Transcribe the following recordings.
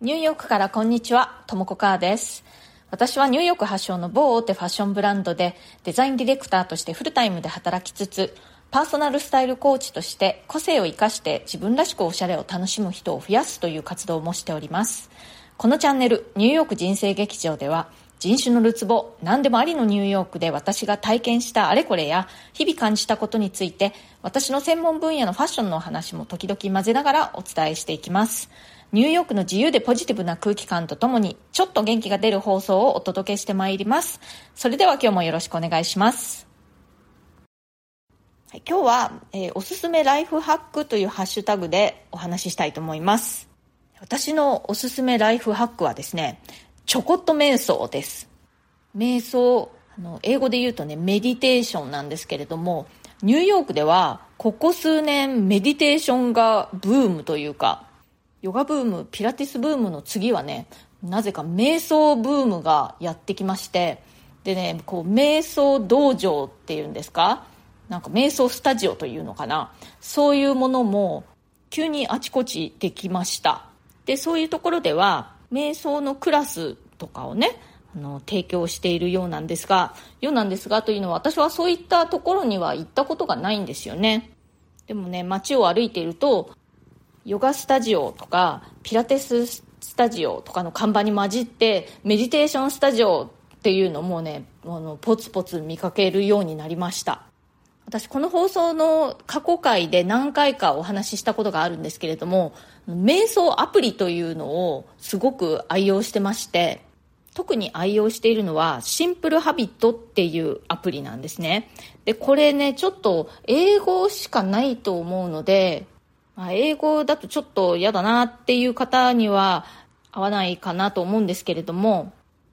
ニューヨークからこんにちは、ともこかーです。私はニューヨーク発祥の某大手ファッションブランドでデザインディレクターとしてフルタイムで働きつつ、パーソナルスタイルコーチとして個性を生かして自分らしくおしゃれを楽しむ人を増やすという活動もしております。このチャンネル、ニューヨーク人生劇場では、人種のるつぼ、何でもありのニューヨークで私が体験したあれこれや、日々感じたことについて、私の専門分野のファッションのお話も時々混ぜながらお伝えしていきます。ニューヨークの自由でポジティブな空気感とともに、ちょっと元気が出る放送をお届けしてまいります。それでは今日もよろしくお願いします。はい、今日は、えーおすすめライフハックというハッシュタグでお話ししたいと思います。私のおすすめライフハックはですね、ちょこっと瞑想です。瞑想、あの英語で言うとね、メディテーションなんですけれども、ニューヨークではここ数年メディテーションがブームというか、ヨガブーム、ピラティスブームの次はね、なぜか瞑想ブームがやってきまして、でね、こう、瞑想道場っていうんですか？なんか瞑想スタジオというのかな？そういうものも急にあちこちできました。で、そういうところでは、瞑想のクラスとかをね、あの、提供しているようなんですが、ようなんですがというのは私はそういったところには行ったことがないんですよね。でもね、街を歩いていると、ヨガスタジオとかピラティススタジオとかの看板に混じってメディテーションスタジオっていうのもねあのポツポツ見かけるようになりました。私この放送の過去回で何回かお話ししたことがあるんですけれども瞑想アプリというのをすごく愛用してまして特に愛用しているのはシンプルハビットっていうアプリなんですね。でこれねちょっと英語しかないと思うのでまあ、英語だとちょっと嫌だなっていう方には合わないかなと思うんですけれども、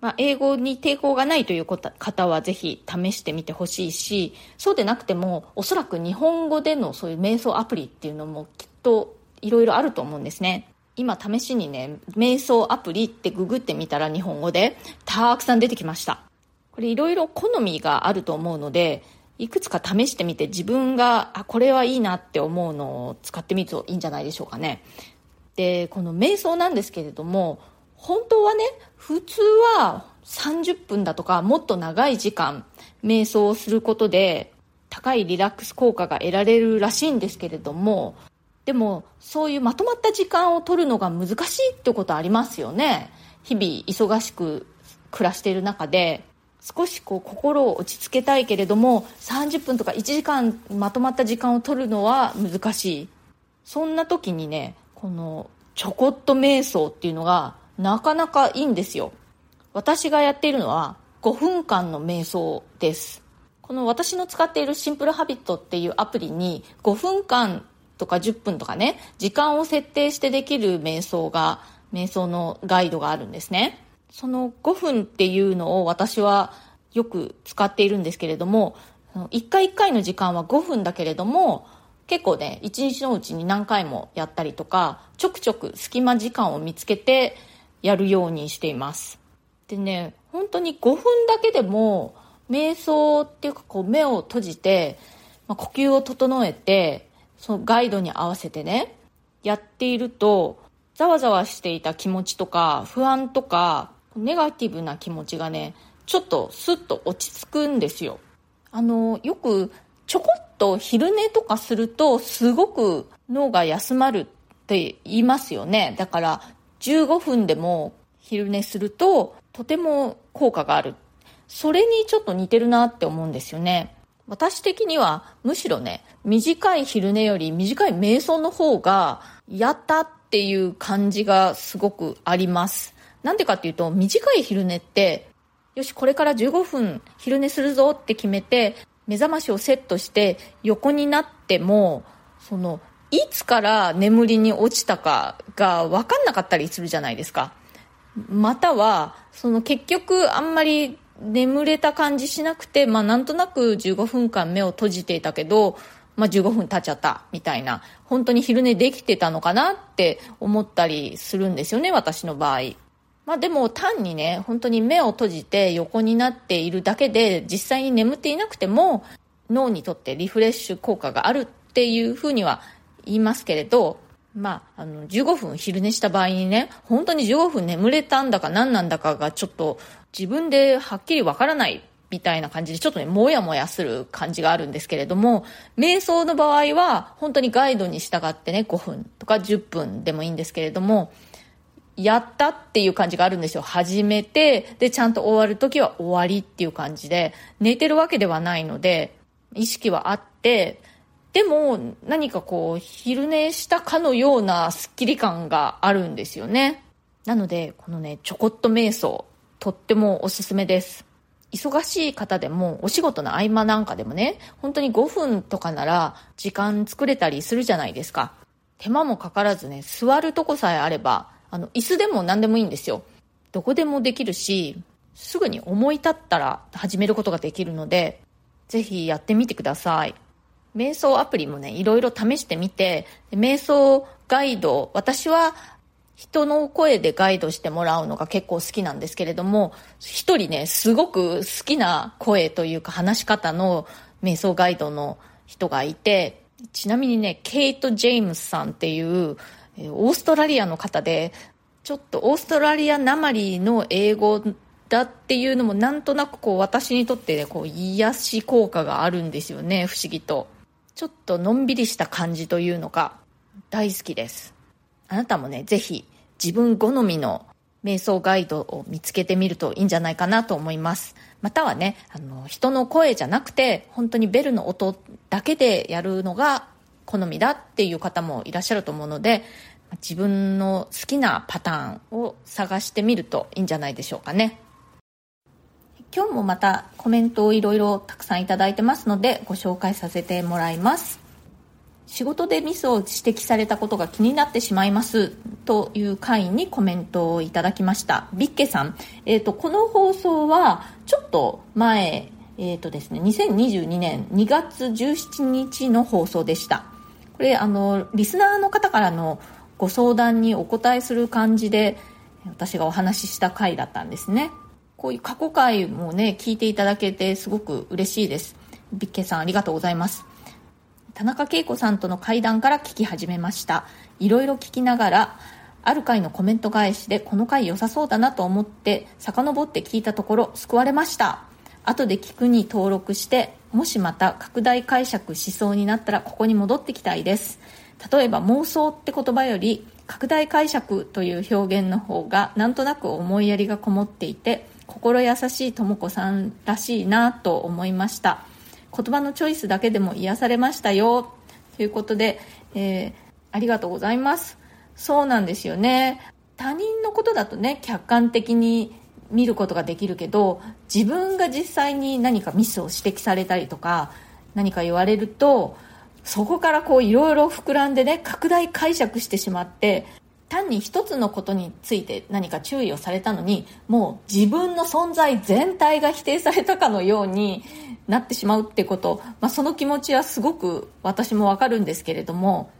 まあ、英語に抵抗がないという方はぜひ試してみてほしいし、そうでなくてもおそらく日本語でのそういう瞑想アプリっていうのもきっといろいろあると思うんですね。今試しにね、瞑想アプリってググってみたら日本語でたくさん出てきました。これいろいろ好みがあると思うので、いくつか試してみて自分があこれはいいなって思うのを使ってみるといいんじゃないでしょうかね。でこの瞑想なんですけれども本当はね普通は30分だとかもっと長い時間瞑想をすることで高いリラックス効果が得られるらしいんですけれどもでもそういうまとまった時間を取るのが難しいってことありますよね。日々忙しく暮らしている中で。少しこう心を落ち着けたいけれども30分とか1時間まとまった時間を取るのは難しい。そんな時にねこのちょこっと瞑想っていうのがなかなかいいんですよ。私がやっているのは5分間の瞑想です。この私の使っているシンプルハビットっていうアプリに5分間とか10分とかね時間を設定してできる瞑想が瞑想のガイドがあるんですね。その5分っていうのを私はよく使っているんですけれども、1回1回の時間は5分だけれども、結構ね、1日のうちに何回もやったりとか、ちょくちょく隙間時間を見つけてやるようにしています。でね、本当に5分だけでも、瞑想っていうかこう目を閉じて、まあ、呼吸を整えて、そのガイドに合わせてね、やっていると、ざわざわしていた気持ちとか、不安とか、ネガティブな気持ちがね、ちょっとスッと落ち着くんですよ。あの、よくちょこっと昼寝とかするとすごく脳が休まるって言いますよね。だから15分でも昼寝するととても効果がある。それにちょっと似てるなって思うんですよね。私的にはむしろね、短い昼寝より短い瞑想の方がやったっていう感じがすごくあります。なんでかっていうと、短い昼寝って、よし、これから15分昼寝するぞって決めて、目覚ましをセットして横になっても、その、いつから眠りに落ちたかが分かんなかったりするじゃないですか。または、その結局あんまり眠れた感じしなくて、まあなんとなく15分間目を閉じていたけど、まあ、15分経っちゃったみたいな本当に昼寝できてたのかなって思ったりするんですよね私の場合。まあでも単にね本当に目を閉じて横になっているだけで実際に眠っていなくても脳にとってリフレッシュ効果があるっていうふうには言いますけれどまあ、あの、15分昼寝した場合にね、本当に15分眠れたんだか何なんだかがちょっと自分ではっきりわからないみたいな感じで、ちょっとね、もやもやする感じがあるんですけれども、瞑想の場合は、本当にガイドに従ってね、5分とか10分でもいいんですけれども、やったっていう感じがあるんですよ。始めて、で、ちゃんと終わる時は終わりっていう感じで、寝てるわけではないので、意識はあって、でも何かこう昼寝したかのようなスッキリ感があるんですよね。なので、このね、ちょこっと瞑想、とってもおすすめです。忙しい方でもお仕事の合間なんかでもね、本当に5分とかなら時間作れたりするじゃないですか。手間もかからずね、座るとこさえあれば、あの、椅子でも何でもいいんですよ。どこでもできるし、すぐに思い立ったら始めることができるので、ぜひやってみてください。瞑想アプリもね、いろいろ試してみて、瞑想ガイド、私は人の声でガイドしてもらうのが結構好きなんですけれども、一人ね、すごく好きな声というか話し方の瞑想ガイドの人がいて、ちなみにね、ケイト・ジェームスさんっていう、オーストラリアの方で、ちょっとオーストラリアなまりの英語だっていうのもなんとなくこう私にとってね、こう癒し効果があるんですよね、不思議と。ちょっとのんびりした感じというのか、大好きです。あなたもね、ぜひ自分好みの瞑想ガイドを見つけてみるといいんじゃないかなと思います。またはね、あの、人の声じゃなくて、本当にベルの音だけでやるのが好みだっていう方もいらっしゃると思うので、自分の好きなパターンを探してみるといいんじゃないでしょうかね。今日もまたコメントをいろいろたくさんいただいてますのでご紹介させてもらいます仕事でミスを指摘されたことが気になってしまいますという回にコメントをいただきましたビッケさん、えーと、この放送はちょっと前えーとですね、2022年2月17日の放送でしたこれあのリスナーの方からのご相談にお答えする感じで私がお話しした回だったんですねこういう過去回もね、聞いていただけてすごく嬉しいです。ビッケさんありがとうございます。田中恵子さんとの会談から聞き始めました。いろいろ聞きながら、ある回のコメント返しでこの回良さそうだなと思って遡って聞いたところ救われました。後で聞くに登録してもしまた拡大解釈しそうになったらここに戻ってきたいです例えば妄想って言葉より拡大解釈という表現の方がなんとなく思いやりがこもっていて心優しいとも子さんらしいなと思いました言葉のチョイスだけでも癒されましたよ。ということで、えー、ありがとうございます。そうなんですよね。他人のことだとね客観的に見ることができるけど自分が実際に何かミスを指摘されたりとか何か言われるとそこからこういろいろ膨らんでね拡大解釈してしまって単に一つのことについて何か注意をされたのにもう自分の存在全体が否定されたかのようになってしまうってこと、まあ、その気持ちはすごく私もわかるんですけれども、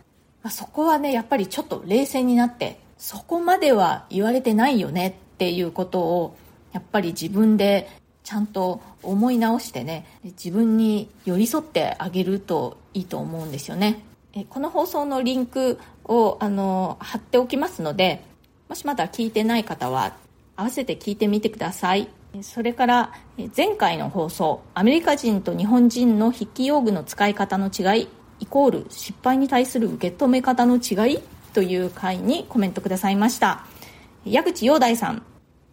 まあ、そこはねやっぱりちょっと冷静になってそこまでは言われてないよねっていうことをやっぱり自分でちゃんと思い直してね自分に寄り添ってあげるといいと思うんですよね。この放送のリンクをあの貼っておきますのでもしまだ聞いてない方は合わせて聞いてみてください。それから前回の放送アメリカ人と日本人の筆記用具の使い方の違いイコール失敗に対する受け止め方の違いという回にコメントくださいました。矢口陽大さん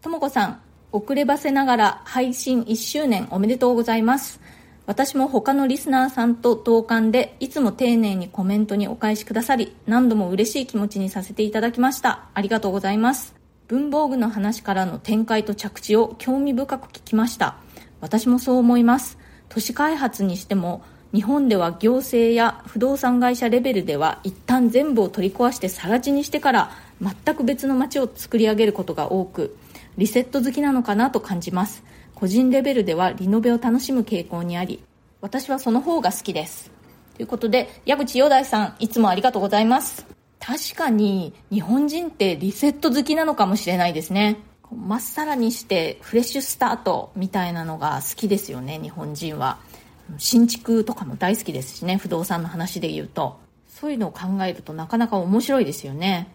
とも子さん遅ればせながら配信1周年おめでとうございます。私も他のリスナーさんと同感でいつも丁寧にコメントにお返しくださり何度も嬉しい気持ちにさせていただきました。ありがとうございます。文房具の話からの展開と着地を興味深く聞きました。私もそう思います。都市開発にしても日本では行政や不動産会社レベルでは一旦全部を取り壊して更地にしてから全く別の街を作り上げることが多くリセット好きなのかなと感じます。個人レベルではリノベを楽しむ傾向にあり私はその方が好きです。ということで矢口洋大さんいつもありがとうございます。確かに日本人ってリセット好きなのかもしれないですね。まっさらにしてフレッシュスタートみたいなのが好きですよね日本人は。新築とかも大好きですしね不動産の話で言うと。そういうのを考えるとなかなか面白いですよね。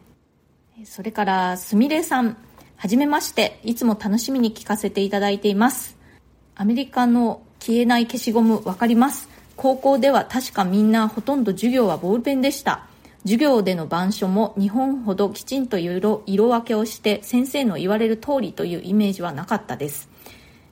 それからすみれさん。はじめましていつも楽しみに聞かせていただいています。アメリカの消えない消しゴム分かります。高校では確かみんなほとんど授業はボールペンでした。授業での板書も日本ほどきちんと色色分けをして先生の言われる通りというイメージはなかったです。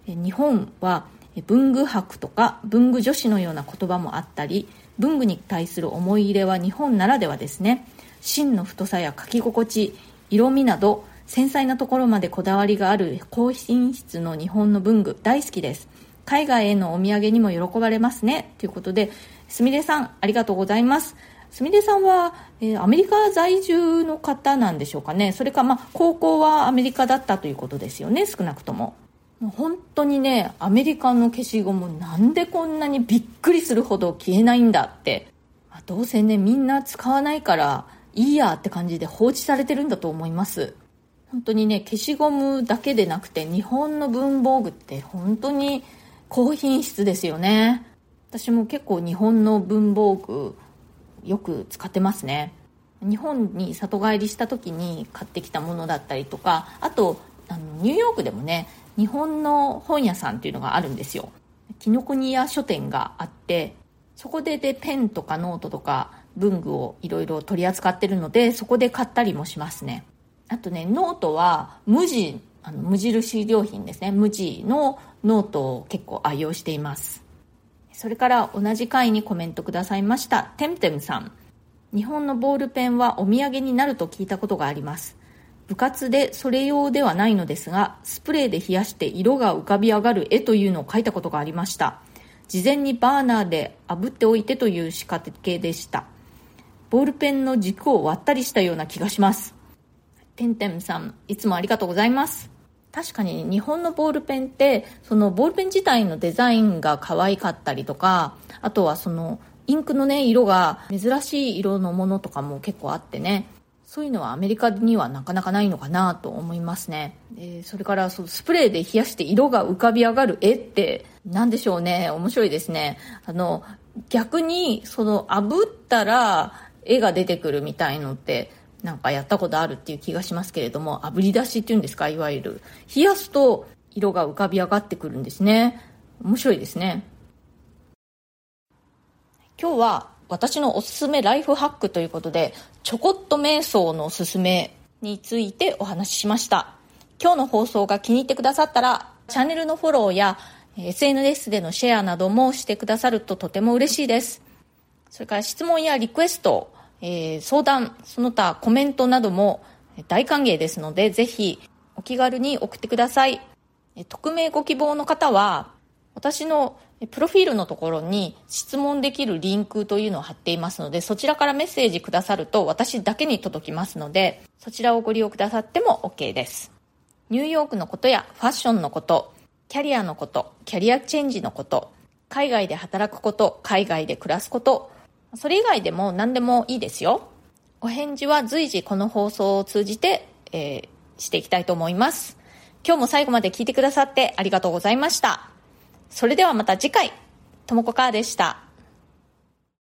日本は文具博とか文具女子のような言葉もあったり文具に対する思い入れは日本ならではですね。芯の太さや書き心地色味など繊細なところまでこだわりがある高品質の日本の文具大好きです。海外へのお土産にも喜ばれますね。ということですみれさんありがとうございます。すみれさんは、えー、アメリカ在住の方なんでしょうかね。それか、まあ、高校はアメリカだったということですよね少なくとも。もう本当にねアメリカの消しゴムなんでこんなにびっくりするほど消えないんだって、ま、どうせねみんな使わないからいいやって感じで放置されてるんだと思います。本当にね消しゴムだけでなくて日本の文房具って本当に高品質ですよね。私も結構日本の文房具よく使ってますね。日本に里帰りした時に買ってきたものだったりとかあとあのニューヨークでもね日本の本屋さんっていうのがあるんですよ。紀ノ国屋書店があってそこででペンとかノートとか文具をいろいろ取り扱ってるのでそこで買ったりもしますね。あとねノートは無地あの無印良品ですね。無地のノートを結構愛用しています。それから同じ回にコメントくださいました。テムテムさん。日本のボールペンはお土産になると聞いたことがあります。部活でそれ用ではないのですがスプレーで冷やして色が浮かび上がる絵というのを描いたことがありました。事前にバーナーで炙っておいてという仕掛けでした。ボールペンの軸を割ったりしたような気がします。てんてんさんいつもありがとうございます確かに日本のボールペンってそのボールペン自体のデザインが可愛かったりとかあとはそのインクのね色が珍しい色のものとかも結構あってねそういうのはアメリカにはなかなかないのかなと思いますね。でそれからそのスプレーで冷やして色が浮かび上がる絵って何でしょうね。面白いですね。あの、逆にその炙ったら絵が出てくるみたいのってなんかやったことあるっていう気がしますけれども、炙り出しっていうんですか、いわゆる。冷やすと色が浮かび上がってくるんですね。面白いですね。今日は私のおすすめライフハックということで、ちょこっと瞑想のおすすめについてお話ししました。今日の放送が気に入ってくださったら、チャンネルのフォローや SNS でのシェアなどもしてくださるととても嬉しいです。それから質問やリクエスト、えー、相談、その他コメントなども大歓迎ですので、ぜひお気軽に送ってください。匿名ご希望の方は、私のプロフィールのところに質問できるリンクというのを貼っていますので、そちらからメッセージくださると私だけに届きますので、そちらをご利用くださっても OK です。ニューヨークのことやファッションのこと、キャリアのこと、キャリアチェンジのこと、海外で働くこと、海外で暮らすこと、それ以外でも何でもいいですよ。お返事は随時この放送を通じて、えー、していきたいと思います。今日も最後まで聞いてくださってありがとうございました。それではまた次回、ともこかーでした。